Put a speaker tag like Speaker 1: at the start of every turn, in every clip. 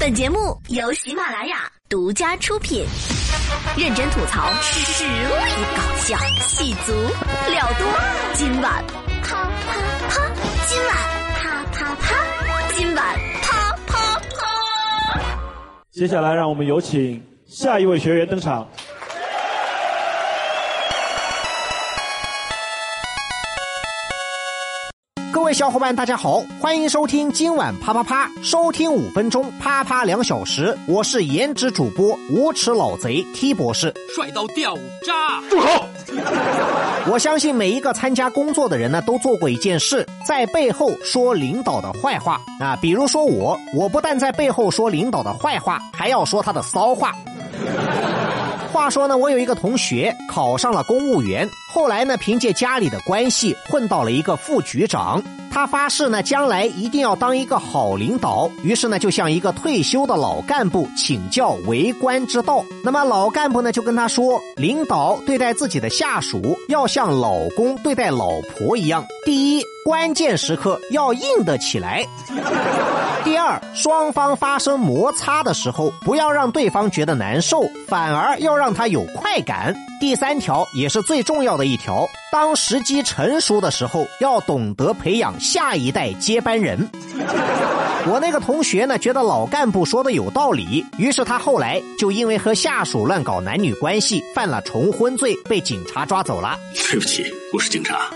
Speaker 1: 本节目由喜马拉雅独家出品，认真吐槽，实力搞笑，戏足料多。今晚啪啪啪，今晚啪啪啪，今晚啪啪啪。
Speaker 2: 接下来，让我们有请下一位学员登场。
Speaker 3: 小伙伴，大家好，欢迎收听今晚啪啪啪，收听五分钟，啪啪两小时。我是颜值主播无耻老贼 T 博士，
Speaker 4: 帅到掉渣！
Speaker 2: 住口！
Speaker 3: 我相信每一个参加工作的人呢，都做过一件事，在背后说领导的坏话啊。比如说我，我不但在背后说领导的坏话，还要说他的骚话。话说呢，我有一个同学考上了公务员，后来呢，凭借家里的关系混到了一个副局长。他发誓呢，将来一定要当一个好领导。于是呢，就向一个退休的老干部请教为官之道。那么老干部呢，就跟他说，领导对待自己的下属，要像老公对待老婆一样。第一，关键时刻要硬得起来；第二，双方发生摩擦的时候，不要让对方觉得难受，反而要让他有快感。第三条也是最重要的的一条，当时机成熟的时候，要懂得培养下一代接班人。我那个同学呢，觉得老干部说的有道理，于是他后来就因为和下属乱搞男女关系，犯了重婚罪，被警察抓走了。
Speaker 4: 对不起，我是警察。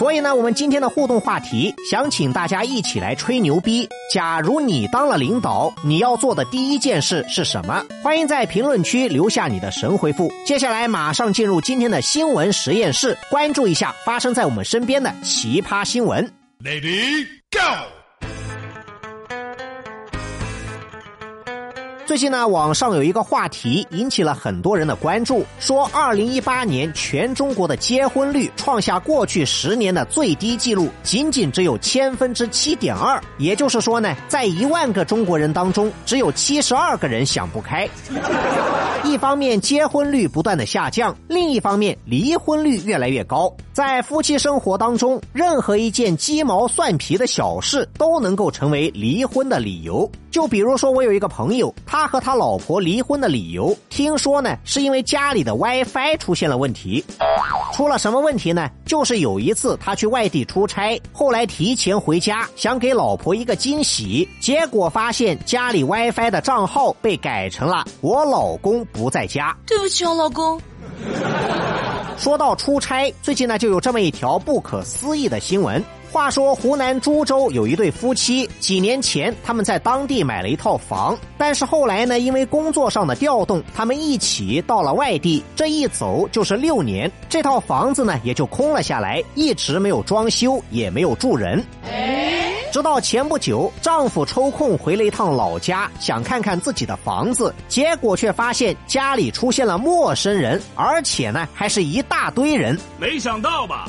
Speaker 3: 所以呢，我们今天的互动话题，想请大家一起来吹牛逼。假如你当了领导，你要做的第一件事是什么？欢迎在评论区留下你的神回复。接下来马上进入今天的新闻实验室，关注一下发生在我们身边的奇葩新闻。
Speaker 4: Lady Go。
Speaker 3: 最近呢，网上有一个话题引起了很多人的关注，说二零一八年全中国的结婚率创下过去十年的最低纪录，仅仅只有千分之七点二。也就是说呢，在一万个中国人当中，只有七十二个人想不开。一方面结婚率不断的下降，另一方面离婚率越来越高。在夫妻生活当中，任何一件鸡毛蒜皮的小事都能够成为离婚的理由。就比如说，我有一个朋友，他和他老婆离婚的理由，听说呢是因为家里的 WiFi 出现了问题。出了什么问题呢？就是有一次他去外地出差，后来提前回家，想给老婆一个惊喜，结果发现家里 WiFi 的账号被改成了“我老公不在家”。
Speaker 1: 对不起啊，老公。
Speaker 3: 说到出差，最近呢就有这么一条不可思议的新闻。话说湖南株洲有一对夫妻，几年前他们在当地买了一套房，但是后来呢，因为工作上的调动，他们一起到了外地，这一走就是六年，这套房子呢也就空了下来，一直没有装修，也没有住人。直到前不久，丈夫抽空回了一趟老家，想看看自己的房子，结果却发现家里出现了陌生人，而且呢还是一大堆人。
Speaker 4: 没想到吧？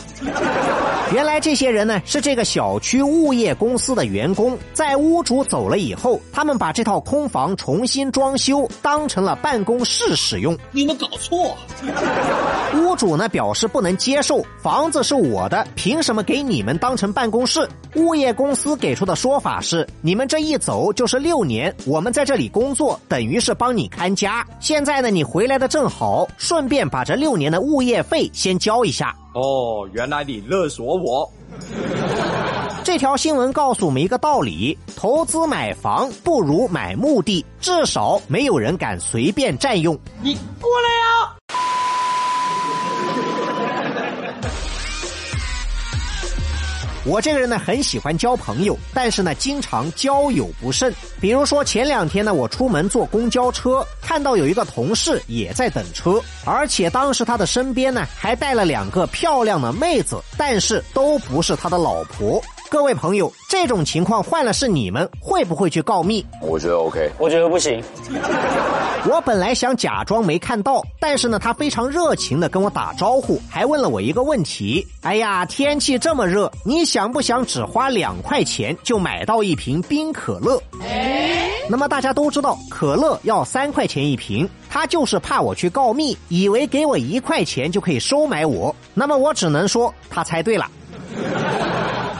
Speaker 3: 原来这些人呢是这个小区物业公司的员工，在屋主走了以后，他们把这套空房重新装修，当成了办公室使用。
Speaker 4: 你们搞错。
Speaker 3: 屋主呢表示不能接受，房子是我的，凭什么给你们当成办公室？物业公司给出的说法是：你们这一走就是六年，我们在这里工作，等于是帮你看家。现在呢，你回来的正好，顺便把这六年的物业费先交一下。
Speaker 5: 哦，原来你勒索我。
Speaker 3: 这条新闻告诉我们一个道理：投资买房不如买墓地，至少没有人敢随便占用。
Speaker 5: 你过来啊！
Speaker 3: 我这个人呢，很喜欢交朋友，但是呢，经常交友不慎。比如说前两天呢，我出门坐公交车，看到有一个同事也在等车，而且当时他的身边呢还带了两个漂亮的妹子，但是都不是他的老婆。各位朋友，这种情况换了是你们，会不会去告密？
Speaker 5: 我觉得 OK。
Speaker 6: 我觉得不行。
Speaker 3: 我本来想假装没看到，但是呢，他非常热情的跟我打招呼，还问了我一个问题：哎呀，天气这么热，你想不想只花两块钱就买到一瓶冰可乐？那么大家都知道，可乐要三块钱一瓶，他就是怕我去告密，以为给我一块钱就可以收买我。那么我只能说，他猜对了。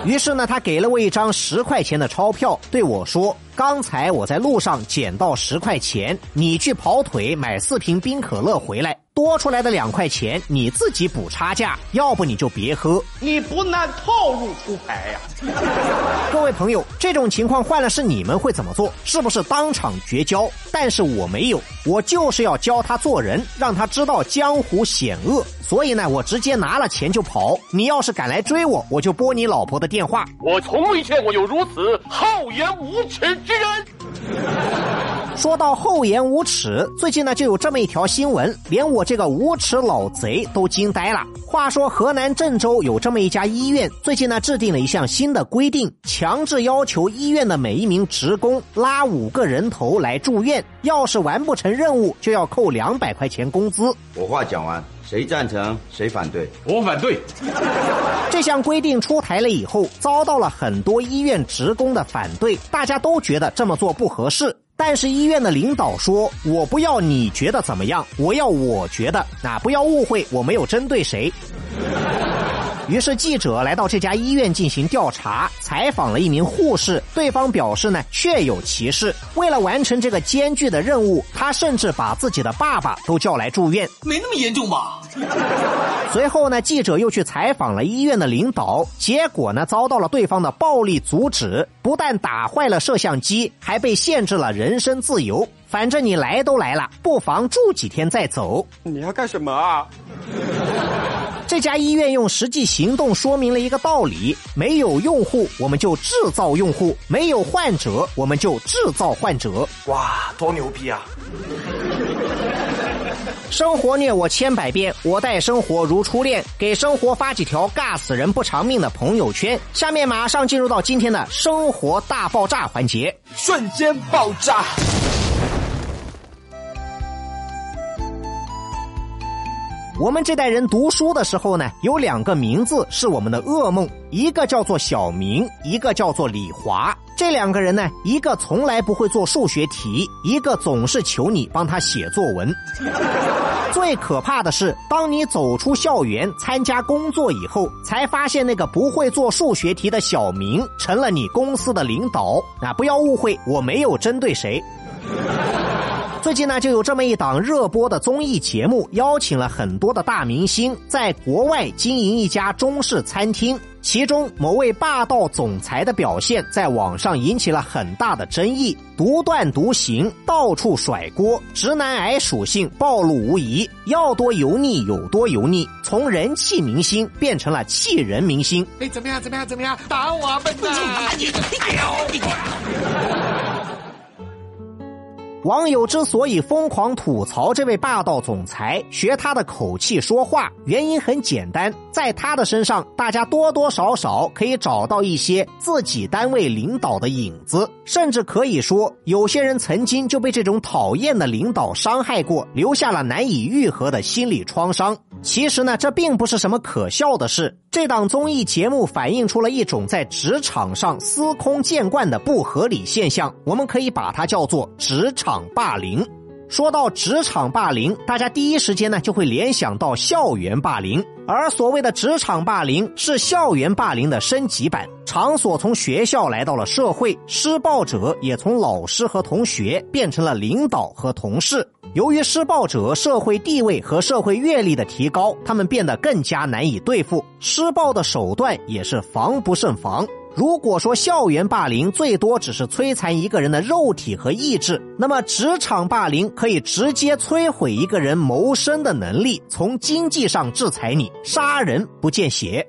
Speaker 3: 于是呢，他给了我一张十块钱的钞票，对我说：“刚才我在路上捡到十块钱，你去跑腿买四瓶冰可乐回来。”多出来的两块钱你自己补差价，要不你就别喝。
Speaker 6: 你不按套路出牌呀！
Speaker 3: 各位朋友，这种情况换了是你们会怎么做？是不是当场绝交？但是我没有，我就是要教他做人，让他知道江湖险恶。所以呢，我直接拿了钱就跑。你要是敢来追我，我就拨你老婆的电话。
Speaker 6: 我从未见过有如此厚颜无耻之人。
Speaker 3: 说到厚颜无耻，最近呢就有这么一条新闻，连我这个无耻老贼都惊呆了。话说河南郑州有这么一家医院，最近呢制定了一项新的规定，强制要求医院的每一名职工拉五个人头来住院，要是完不成任务，就要扣两百块钱工资。
Speaker 7: 我话讲完，谁赞成谁反对？
Speaker 4: 我反对。
Speaker 3: 这项规定出台了以后，遭到了很多医院职工的反对，大家都觉得这么做不合适。但是医院的领导说：“我不要你觉得怎么样，我要我觉得。那不要误会，我没有针对谁。”于是记者来到这家医院进行调查，采访了一名护士。对方表示呢，确有其事。为了完成这个艰巨的任务，他甚至把自己的爸爸都叫来住院。
Speaker 4: 没那么严重吧？
Speaker 3: 随后呢，记者又去采访了医院的领导，结果呢，遭到了对方的暴力阻止，不但打坏了摄像机，还被限制了人身自由。反正你来都来了，不妨住几天再走。
Speaker 6: 你要干什么啊？
Speaker 3: 这家医院用实际行动说明了一个道理：没有用户，我们就制造用户；没有患者，我们就制造患者。
Speaker 6: 哇，多牛逼啊！
Speaker 3: 生活虐我千百遍，我待生活如初恋。给生活发几条尬死人不偿命的朋友圈。下面马上进入到今天的生活大爆炸环节，
Speaker 6: 瞬间爆炸。
Speaker 3: 我们这代人读书的时候呢，有两个名字是我们的噩梦，一个叫做小明，一个叫做李华。这两个人呢，一个从来不会做数学题，一个总是求你帮他写作文。最可怕的是，当你走出校园参加工作以后，才发现那个不会做数学题的小明成了你公司的领导。啊，不要误会，我没有针对谁。最近呢，就有这么一档热播的综艺节目，邀请了很多的大明星在国外经营一家中式餐厅。其中某位霸道总裁的表现在网上引起了很大的争议，独断独行，到处甩锅，直男癌属性暴露无遗，要多油腻有多油腻，从人气明星变成了气人明星。
Speaker 6: 哎，怎么样？怎么样？怎么样？打我，笨蛋！
Speaker 3: 网友之所以疯狂吐槽这位霸道总裁，学他的口气说话，原因很简单，在他的身上，大家多多少少可以找到一些自己单位领导的影子，甚至可以说，有些人曾经就被这种讨厌的领导伤害过，留下了难以愈合的心理创伤。其实呢，这并不是什么可笑的事。这档综艺节目反映出了一种在职场上司空见惯的不合理现象，我们可以把它叫做职场霸凌。说到职场霸凌，大家第一时间呢就会联想到校园霸凌，而所谓的职场霸凌是校园霸凌的升级版，场所从学校来到了社会，施暴者也从老师和同学变成了领导和同事。由于施暴者社会地位和社会阅历的提高，他们变得更加难以对付，施暴的手段也是防不胜防。如果说校园霸凌最多只是摧残一个人的肉体和意志，那么职场霸凌可以直接摧毁一个人谋生的能力，从经济上制裁你，杀人不见血。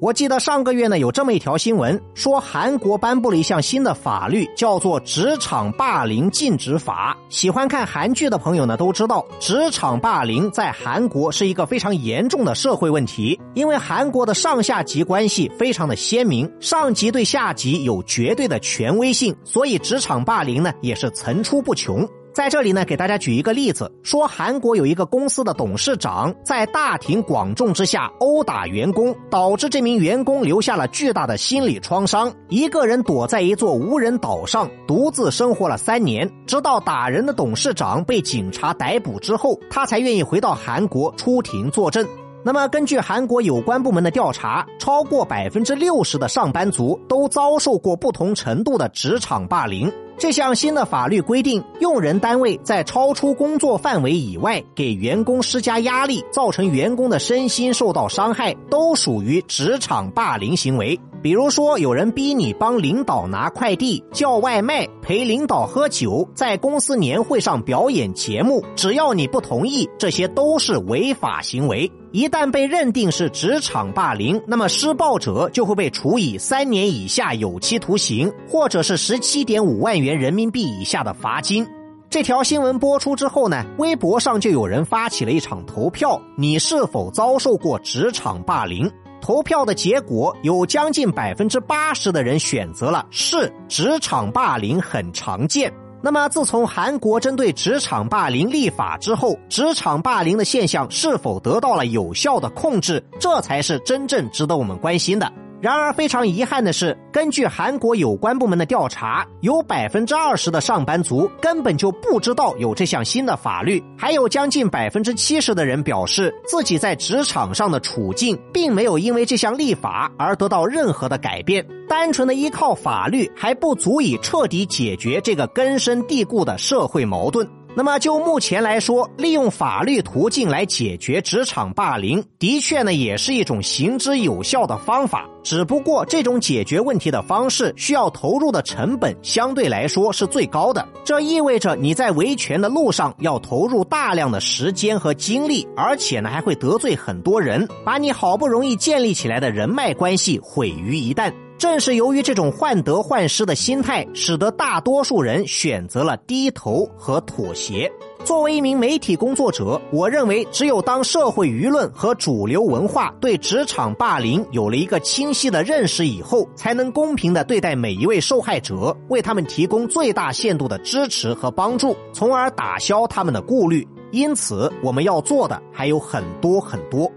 Speaker 3: 我记得上个月呢，有这么一条新闻，说韩国颁布了一项新的法律，叫做《职场霸凌禁止法》。喜欢看韩剧的朋友呢，都知道职场霸凌在韩国是一个非常严重的社会问题，因为韩国的上下级关系非常的鲜明，上级对下级有绝对的权威性，所以职场霸凌呢也是层出不穷。在这里呢，给大家举一个例子，说韩国有一个公司的董事长在大庭广众之下殴打员工，导致这名员工留下了巨大的心理创伤，一个人躲在一座无人岛上独自生活了三年，直到打人的董事长被警察逮捕之后，他才愿意回到韩国出庭作证。那么，根据韩国有关部门的调查，超过百分之六十的上班族都遭受过不同程度的职场霸凌。这项新的法律规定，用人单位在超出工作范围以外给员工施加压力，造成员工的身心受到伤害，都属于职场霸凌行为。比如说，有人逼你帮领导拿快递、叫外卖、陪领导喝酒，在公司年会上表演节目，只要你不同意，这些都是违法行为。一旦被认定是职场霸凌，那么施暴者就会被处以三年以下有期徒刑，或者是十七点五万元人民币以下的罚金。这条新闻播出之后呢，微博上就有人发起了一场投票：你是否遭受过职场霸凌？投票的结果有将近百分之八十的人选择了是，职场霸凌很常见。那么，自从韩国针对职场霸凌立法之后，职场霸凌的现象是否得到了有效的控制，这才是真正值得我们关心的。然而，非常遗憾的是，根据韩国有关部门的调查，有百分之二十的上班族根本就不知道有这项新的法律，还有将近百分之七十的人表示自己在职场上的处境并没有因为这项立法而得到任何的改变。单纯的依靠法律还不足以彻底解决这个根深蒂固的社会矛盾。那么就目前来说，利用法律途径来解决职场霸凌，的确呢也是一种行之有效的方法。只不过这种解决问题的方式需要投入的成本相对来说是最高的。这意味着你在维权的路上要投入大量的时间和精力，而且呢还会得罪很多人，把你好不容易建立起来的人脉关系毁于一旦。正是由于这种患得患失的心态，使得大多数人选择了低头和妥协。作为一名媒体工作者，我认为，只有当社会舆论和主流文化对职场霸凌有了一个清晰的认识以后，才能公平的对待每一位受害者，为他们提供最大限度的支持和帮助，从而打消他们的顾虑。因此，我们要做的还有很多很多。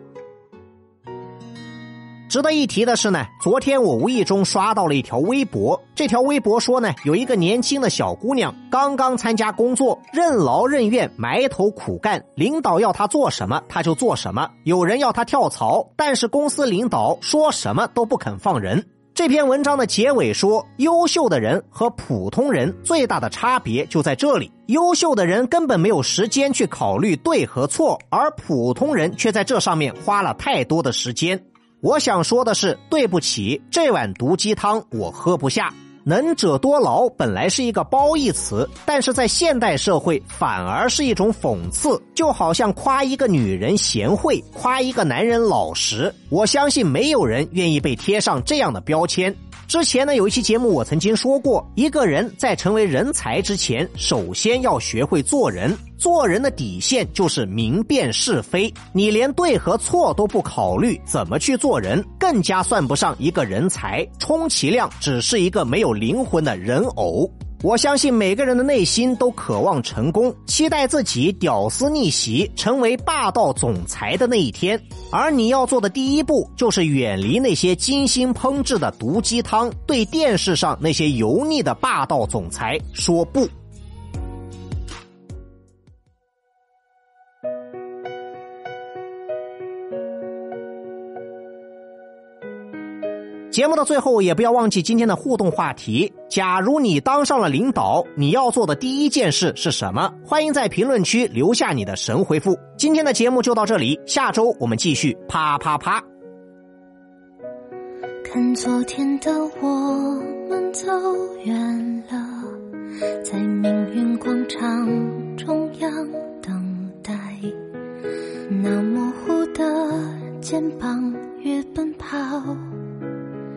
Speaker 3: 值得一提的是呢，昨天我无意中刷到了一条微博。这条微博说呢，有一个年轻的小姑娘刚刚参加工作，任劳任怨，埋头苦干，领导要她做什么，她就做什么。有人要她跳槽，但是公司领导说什么都不肯放人。这篇文章的结尾说，优秀的人和普通人最大的差别就在这里：优秀的人根本没有时间去考虑对和错，而普通人却在这上面花了太多的时间。我想说的是，对不起，这碗毒鸡汤我喝不下。能者多劳本来是一个褒义词，但是在现代社会反而是一种讽刺，就好像夸一个女人贤惠，夸一个男人老实。我相信没有人愿意被贴上这样的标签。之前呢，有一期节目我曾经说过，一个人在成为人才之前，首先要学会做人。做人的底线就是明辨是非。你连对和错都不考虑，怎么去做人？更加算不上一个人才，充其量只是一个没有灵魂的人偶。我相信每个人的内心都渴望成功，期待自己屌丝逆袭，成为霸道总裁的那一天。而你要做的第一步，就是远离那些精心烹制的毒鸡汤，对电视上那些油腻的霸道总裁说不。节目的最后，也不要忘记今天的互动话题。假如你当上了领导，你要做的第一件事是什么？欢迎在评论区留下你的神回复。今天的节目就到这里，下周我们继续啪啪啪。
Speaker 8: 看昨天的我们走远了，在命运广场中央等待，那模糊的肩膀越奔跑。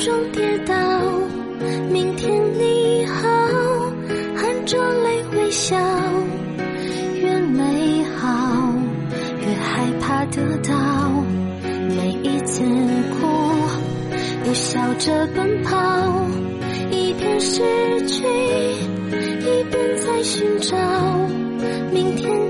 Speaker 8: 终跌倒明天你好含着泪微笑越美好越害怕得到。每一次哭又笑着奔跑一边失去一边在寻找明天